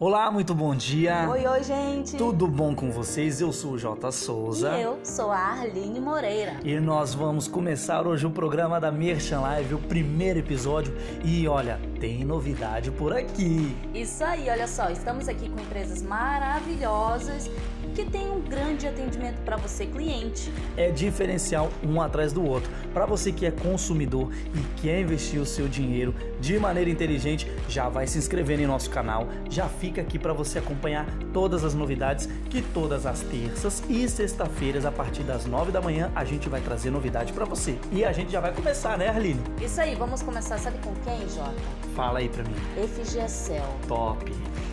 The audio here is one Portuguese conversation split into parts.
Olá, muito bom dia. Oi, oi, gente. Tudo bom com vocês? Eu sou o Jota Souza. E eu sou a Arline Moreira. E nós vamos começar hoje o programa da Merchan Live, o primeiro episódio. E olha, tem novidade por aqui. Isso aí, olha só, estamos aqui com empresas maravilhosas que tem um grande atendimento para você, cliente. É diferencial um atrás do outro. Para você que é consumidor e quer investir o seu dinheiro de maneira inteligente, já vai se inscrevendo em nosso canal, já fica aqui para você acompanhar todas as novidades que todas as terças e sexta-feiras a partir das nove da manhã a gente vai trazer novidade para você. E a gente já vai começar, né, Arline? Isso aí, vamos começar, sabe com quem, Jota? Fala aí para mim. FGCell. Top.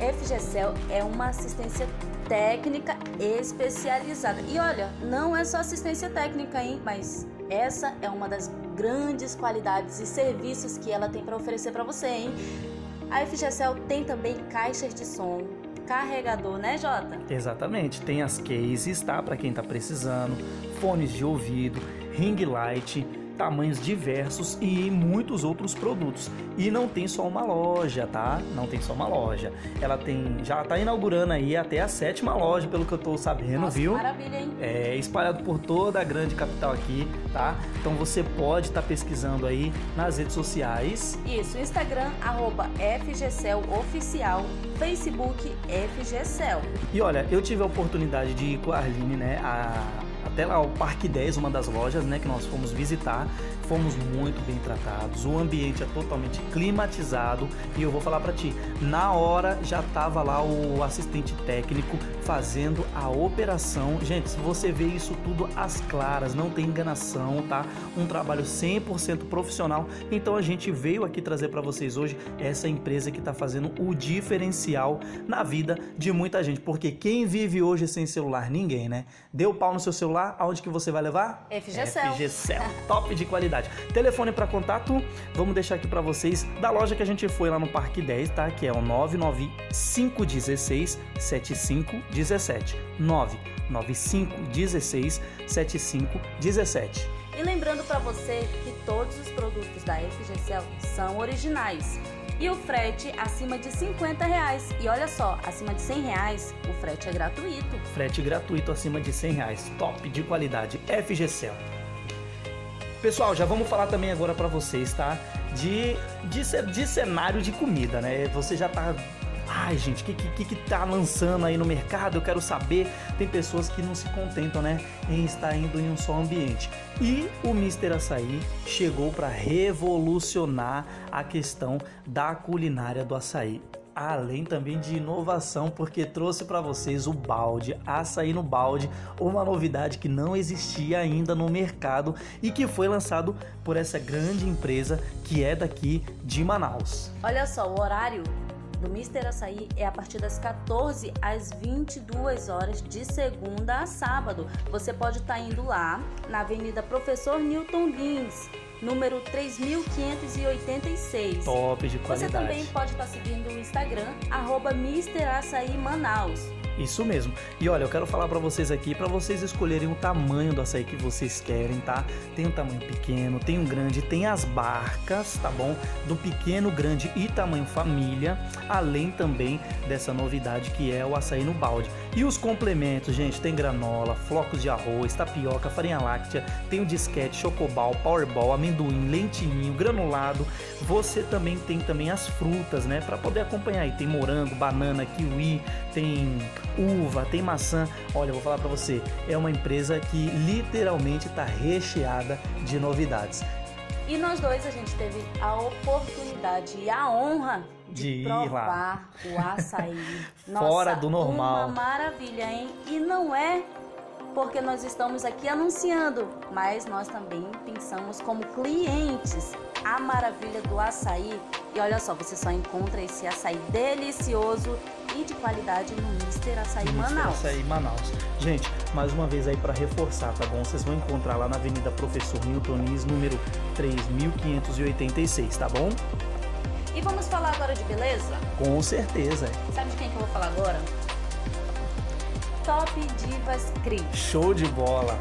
FGCell é uma assistência técnica especializada. E olha, não é só assistência técnica, hein? Mas essa é uma das grandes qualidades e serviços que ela tem para oferecer para você, hein? A FGCell tem também caixas de som, carregador, né, Jota? Exatamente. Tem as cases, tá? Para quem tá precisando, fones de ouvido, ring light tamanhos diversos e muitos outros produtos. E não tem só uma loja, tá? Não tem só uma loja. Ela tem, já tá inaugurando aí até a sétima loja, pelo que eu tô sabendo, Nossa, viu? Maravilha, hein? É espalhado por toda a grande capital aqui, tá? Então você pode estar tá pesquisando aí nas redes sociais. Isso, Instagram arroba FGCel oficial, Facebook FGCel. E olha, eu tive a oportunidade de ir com a Arline, né? A até lá o Parque 10, uma das lojas, né, que nós fomos visitar. Fomos muito bem tratados. O ambiente é totalmente climatizado e eu vou falar para ti, na hora já tava lá o assistente técnico fazendo a operação. Gente, se você vê isso tudo às claras, não tem enganação, tá? Um trabalho 100% profissional. Então a gente veio aqui trazer para vocês hoje essa empresa que está fazendo o diferencial na vida de muita gente, porque quem vive hoje sem celular, ninguém, né? Deu pau no seu celular aonde que você vai levar? FGCell. FGCell, top de qualidade. Telefone para contato, vamos deixar aqui para vocês da loja que a gente foi lá no Parque 10, tá? Que é o 99516 7517. 99516 7517. E lembrando para você que todos os produtos da FGCell são originais e o frete acima de 50 reais. E olha só, acima de 100 reais, o frete é gratuito. Frete gratuito acima de 100 reais. Top de qualidade. FGCell. Pessoal, já vamos falar também agora para vocês, tá? De, de, de cenário de comida, né? Você já tá Ai, gente, o que, que, que tá lançando aí no mercado? Eu quero saber. Tem pessoas que não se contentam, né, em estar indo em um só ambiente. E o Mister Açaí chegou para revolucionar a questão da culinária do açaí além também de inovação, porque trouxe para vocês o balde, açaí no balde, uma novidade que não existia ainda no mercado e que foi lançado por essa grande empresa que é daqui de Manaus. Olha só, o horário do Mister Açaí é a partir das 14 às 22 horas de segunda a sábado. Você pode estar tá indo lá na Avenida Professor Newton Lins, número 3586. Top de qualidade. Você também pode estar tá seguindo o Instagram arroba Mister Açaí Manaus. Isso mesmo. E olha, eu quero falar para vocês aqui para vocês escolherem o tamanho do açaí que vocês querem, tá? Tem um tamanho pequeno, tem um grande, tem as barcas, tá bom? Do pequeno, grande e tamanho família, além também dessa novidade que é o açaí no balde. E os complementos, gente, tem granola, flocos de arroz, tapioca, farinha láctea, tem o disquete, chocobal, powerball, amendoim, lentinho, granulado. Você também tem também as frutas, né, para poder acompanhar. aí tem morango, banana, kiwi, tem uva, tem maçã. Olha, eu vou falar para você, é uma empresa que literalmente está recheada de novidades. E nós dois a gente teve a oportunidade e a honra de, de provar o açaí. Nossa, Fora do normal. Uma maravilha, hein? E não é porque nós estamos aqui anunciando, mas nós também pensamos como clientes a maravilha do açaí. E olha só, você só encontra esse açaí delicioso e de qualidade no Mister Açaí Mister Manaus. Açaí Manaus. Gente, mais uma vez aí para reforçar, tá bom? Vocês vão encontrar lá na Avenida Professor Milton Nis, número 3586, tá bom? E vamos falar agora de beleza? Com certeza. Sabe de quem que eu vou falar agora? Top Divas Cris. Show de bola.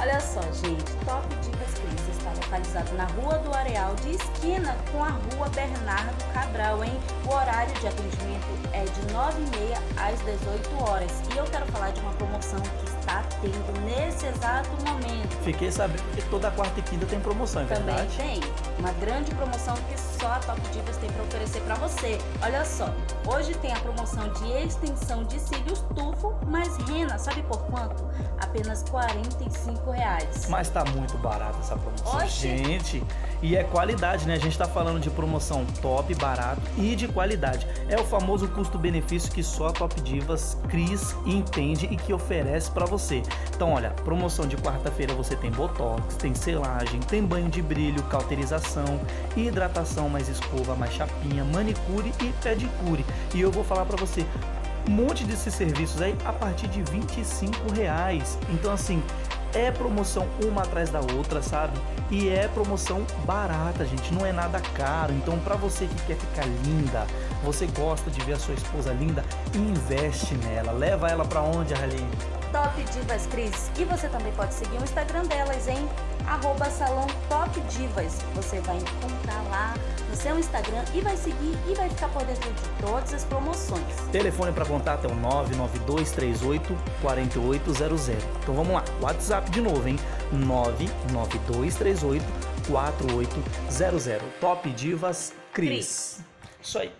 Olha só, gente, Top Divas Cris está localizado na Rua do Areal, de esquina com a Rua Bernardo Cabral, hein? O horário de atendimento é de 9h30 às 18 horas. E eu quero falar de uma promoção que está tendo nesse exato momento. Fiquei sabendo que toda quarta e quinta tem promoção, é Também verdade? tem uma grande promoção que só a Top Divas tem para oferecer para você. Olha só, hoje tem a promoção de extensão de cílios tufo mais rena, sabe por quanto? Apenas 45 reais. Mas tá muito barato essa promoção. Oxi. Gente, e é qualidade, né? A gente tá falando de promoção top, barato e de qualidade. É o famoso custo-benefício que só a Top Divas, Cris entende e que oferece pra você. Então, olha, promoção de quarta-feira você tem botox, tem selagem, tem banho de brilho, cauterização, hidratação mais escova, mais chapinha, manicure e pedicure. E eu vou falar pra você, um monte desses serviços aí a partir de 25 reais. Então assim, é promoção uma atrás da outra, sabe? E é promoção barata, gente, não é nada caro. Então para você que quer ficar linda, você gosta de ver a sua esposa linda, investe nela. Leva ela para onde, Arlene? Top Divas Cris. E você também pode seguir o Instagram delas, hein? Arroba Salão Top Divas. Você vai encontrar lá no seu Instagram e vai seguir e vai ficar por dentro de todas as promoções. Telefone para contato é o 99238 4800. Então vamos lá, WhatsApp de novo, hein? 99238 4800. Top Divas Cris. Cris. Isso aí.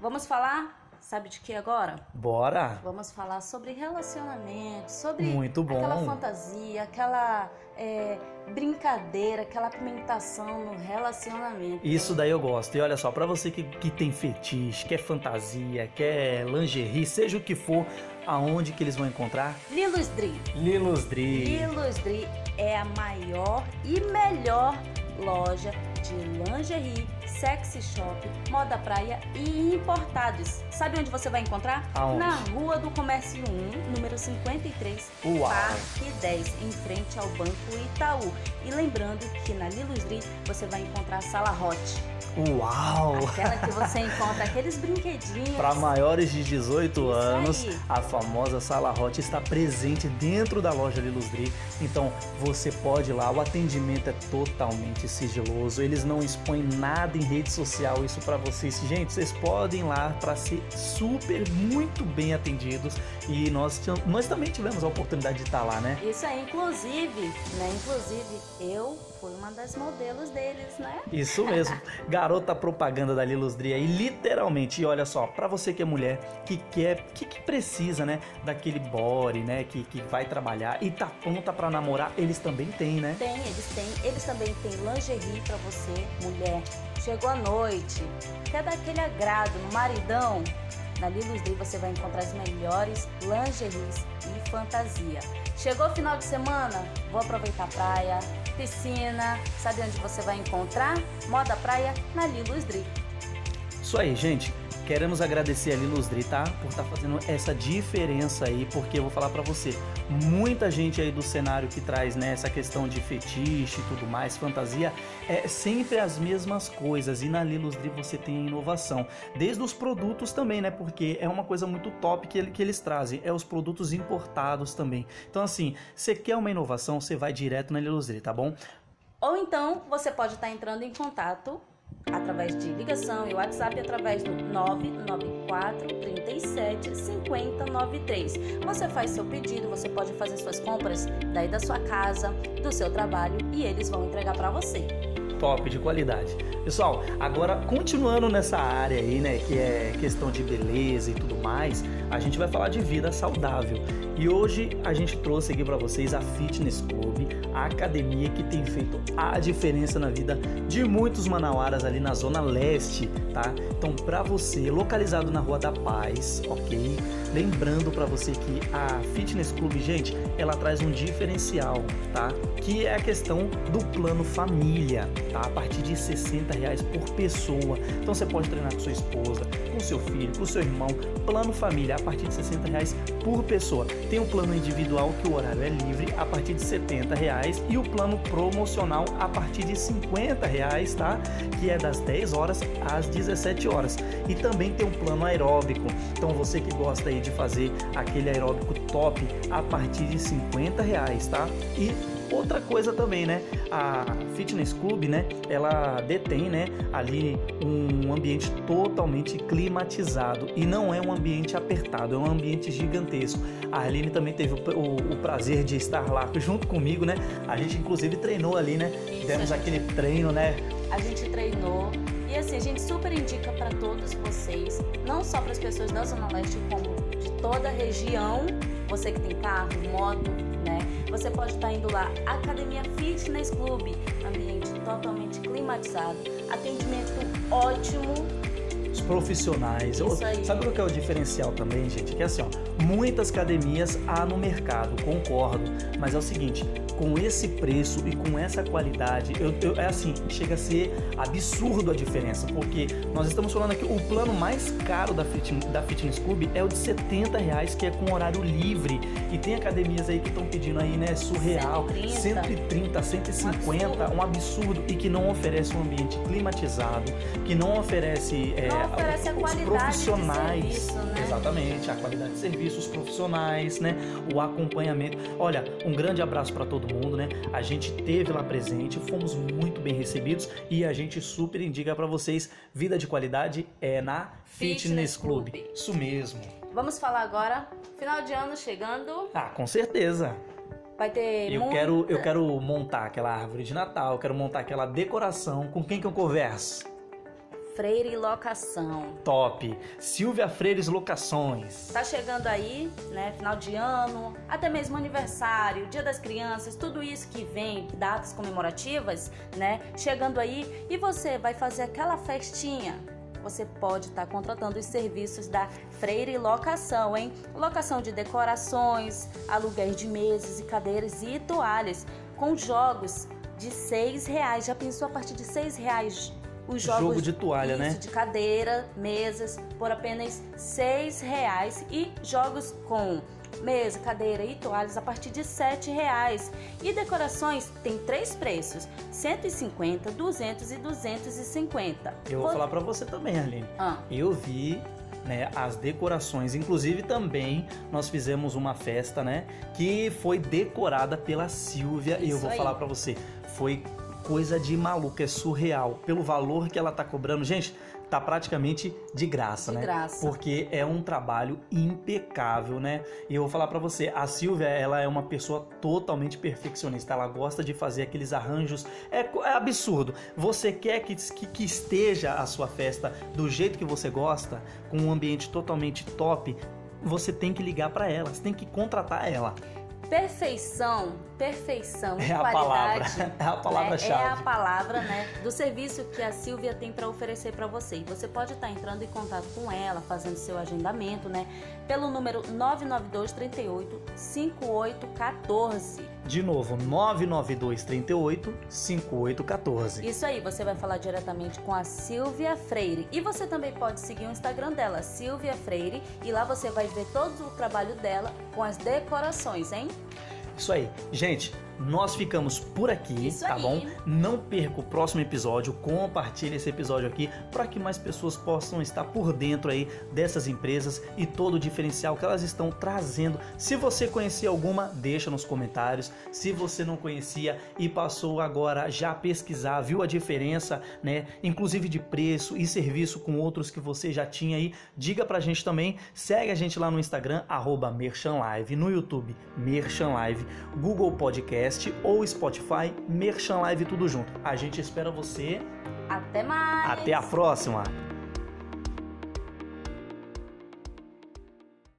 Vamos falar, sabe de que agora? Bora. Vamos falar sobre relacionamento, sobre Muito bom. aquela fantasia, aquela é, brincadeira, aquela pimentação no relacionamento. Isso daí eu gosto. E olha só, pra você que, que tem fetiche, quer fantasia, quer lingerie, seja o que for, aonde que eles vão encontrar? Lilos Dri. Lilos Dri. Lilos Dri é a maior e melhor loja de lingerie, sexy shop, moda praia e importados. Sabe onde você vai encontrar? Aonde? Na Rua do Comércio 1, número 53, Uau. Parque 10, em frente ao Banco Itaú. E lembrando que na Lilos Dri você vai encontrar a sala hot, Uau! aquela que você encontra aqueles brinquedinhos. Para maiores de 18 Isso anos, aí. a famosa Sala Hot está presente dentro da loja Lilos Dri. Então você pode ir lá, o atendimento é totalmente sigiloso, eles não expõem nada em rede social, isso para vocês. Gente, vocês podem ir lá para ser super, muito bem atendidos e nós, nós também tivemos a oportunidade de estar lá, né? Isso aí, inclusive, né? Inclusive, eu fui uma das modelos deles, né? Isso mesmo, garota propaganda da Lilos Dri aí, literalmente. E olha só, pra você que é mulher, que quer, que, que precisa, né, daquele body, né, que, que vai trabalhar e tá pronta pra namorar, eles também têm, né? Tem, eles têm. Eles também têm lingerie pra você, mulher. Chegou a noite, quer dar aquele agrado no maridão? Na Lilos Day você vai encontrar as melhores lingeries e fantasia. Chegou o final de semana? Vou aproveitar a praia, piscina. Sabe onde você vai encontrar? Moda praia na Lilos Dri. Isso aí, gente. Queremos agradecer a Lilos Dri, tá? Por estar fazendo essa diferença aí, porque eu vou falar pra você, muita gente aí do cenário que traz, né, essa questão de fetiche e tudo mais, fantasia, é sempre as mesmas coisas. E na Lilos Dri você tem a inovação, desde os produtos também, né? Porque é uma coisa muito top que, ele- que eles trazem, é os produtos importados também. Então assim, você quer uma inovação, você vai direto na Lilos Dri, tá bom? Ou então você pode estar entrando em contato através de ligação e WhatsApp através do 994 37 50 93. Você faz seu pedido, você pode fazer suas compras daí da sua casa, do seu trabalho e eles vão entregar para você. top de qualidade. Pessoal, agora continuando nessa área aí, né, que é questão de beleza e tudo mais, a gente vai falar de vida saudável. E hoje a gente trouxe aqui para vocês a Fitness Club, academia que tem feito a diferença na vida de muitos manauaras ali na zona leste, tá? Então, para você, localizado na Rua da Paz, OK? Lembrando para você que a Fitness Club, gente, ela traz um diferencial, tá? Que é a questão do plano família, tá? A partir de 60 reais por pessoa. Então você pode treinar com sua esposa, com seu filho, com seu irmão. Plano família a partir de 60 reais por pessoa. Tem o plano individual que o horário é livre a partir de 70 reais e o plano promocional a partir de 50 reais, tá? Que é das 10 horas às 17 horas. E também tem um plano aeróbico. Então você que gosta aí de fazer aquele aeróbico top a partir de 50 reais, tá? E Outra coisa também, né? A Fitness Club, né? Ela detém, né? Ali um ambiente totalmente climatizado e não é um ambiente apertado, é um ambiente gigantesco. A Arline também teve o, o, o prazer de estar lá junto comigo, né? A gente inclusive treinou ali, né? Isso, Demos a aquele treino, né? A gente treinou e assim, a gente super indica para todos vocês, não só para as pessoas da Zona Leste, como de toda a região, você que tem carro, moto? Você pode estar indo lá, Academia Fitness Club, ambiente totalmente climatizado, atendimento ótimo. Os profissionais. Isso aí. Sabe o que é o diferencial também, gente? Que é assim, ó, muitas academias há no mercado, concordo. Mas é o seguinte, com esse preço e com essa qualidade, eu, eu- é assim, chega a ser absurdo a diferença, porque nós estamos falando aqui, o plano mais caro da Fitness, da Fitness Club é o de 70 reais, que é com horário livre. E tem academias aí que estão pedindo aí, né, surreal, 130. 130, 150, absurdo. um absurdo e que não oferece um ambiente climatizado, que não oferece, é, Não oferece a os profissionais, serviço, né? exatamente, a qualidade de serviço, os profissionais, né, o acompanhamento. Olha, um grande abraço para todo mundo, né? A gente teve lá presente, fomos muito bem recebidos e a gente super indica para vocês, vida de qualidade é na Fitness, Fitness Club. Club. Isso mesmo. Vamos falar agora, final de ano chegando, Ah, com certeza. vai ter Eu muita- quero, eu quero montar aquela árvore de Natal, eu quero montar aquela decoração. Com quem que eu converso? Freire e locação. Top. Silvia Freires Locações. Tá chegando aí, né? Final de ano, até mesmo aniversário, Dia das Crianças, tudo isso que vem, datas comemorativas, né? Chegando aí e você vai fazer aquela festinha. Você pode estar contratando os serviços da Freire Locação, hein? Locação de decorações, aluguéis de mesas e cadeiras e toalhas com jogos de seis reais. Já pensou a partir de seis reais os jogos Jogo de toalha, isso, né? de cadeira, mesas, por apenas seis reais e jogos com mesa, cadeira e toalhas a partir de sete reais. E decorações tem três preços: 150, 200 e 250. Eu vou falar pra você também, Arlene. Ah, Eu vi né, as decorações, inclusive também nós fizemos uma festa, né, que foi decorada pela Silvia e eu Isso vou aí. falar pra você, foi coisa de maluco, é surreal. Pelo valor que ela tá cobrando, gente, tá praticamente de graça, De né? graça. Porque é um trabalho impecável, né? E eu vou falar pra você, a Silvia, ela é uma pessoa totalmente perfeccionista. Ela gosta de fazer aqueles arranjos. É, é absurdo. Você quer que, que, que esteja a sua festa do jeito que você gosta, com um ambiente totalmente top, você tem que ligar pra ela, você tem que contratar ela. perfeição, perfeição, É a qualidade. palavra, é a palavra-chave. É a palavra, né, do serviço que a Silvia tem para oferecer para você. E você pode estar entrando em contato com ela, fazendo seu agendamento, né, pelo número 992 38 5814. De novo, 992 38 5814. Isso aí, você vai falar diretamente com a Silvia Freire. E você também pode seguir o Instagram dela, Silvia Freire, e lá você vai ver todo o trabalho dela com as decorações, hein? Isso aí. Gente, nós ficamos por aqui, Isso tá aí. bom? Não perca o próximo episódio, compartilhe esse episódio aqui para que mais pessoas possam estar por dentro aí dessas empresas e todo o diferencial que elas estão trazendo. Se você conhecia alguma, deixa nos comentários. Se você não conhecia e passou agora já a pesquisar, viu a diferença, né, inclusive de preço e serviço com outros que você já tinha aí, diga pra gente também. Segue a gente lá no Instagram arroba @merchanlive, no YouTube Merchanlive, Google Podcast ou Spotify Merchanlive tudo junto. A gente espera você. Até mais! Até a próxima.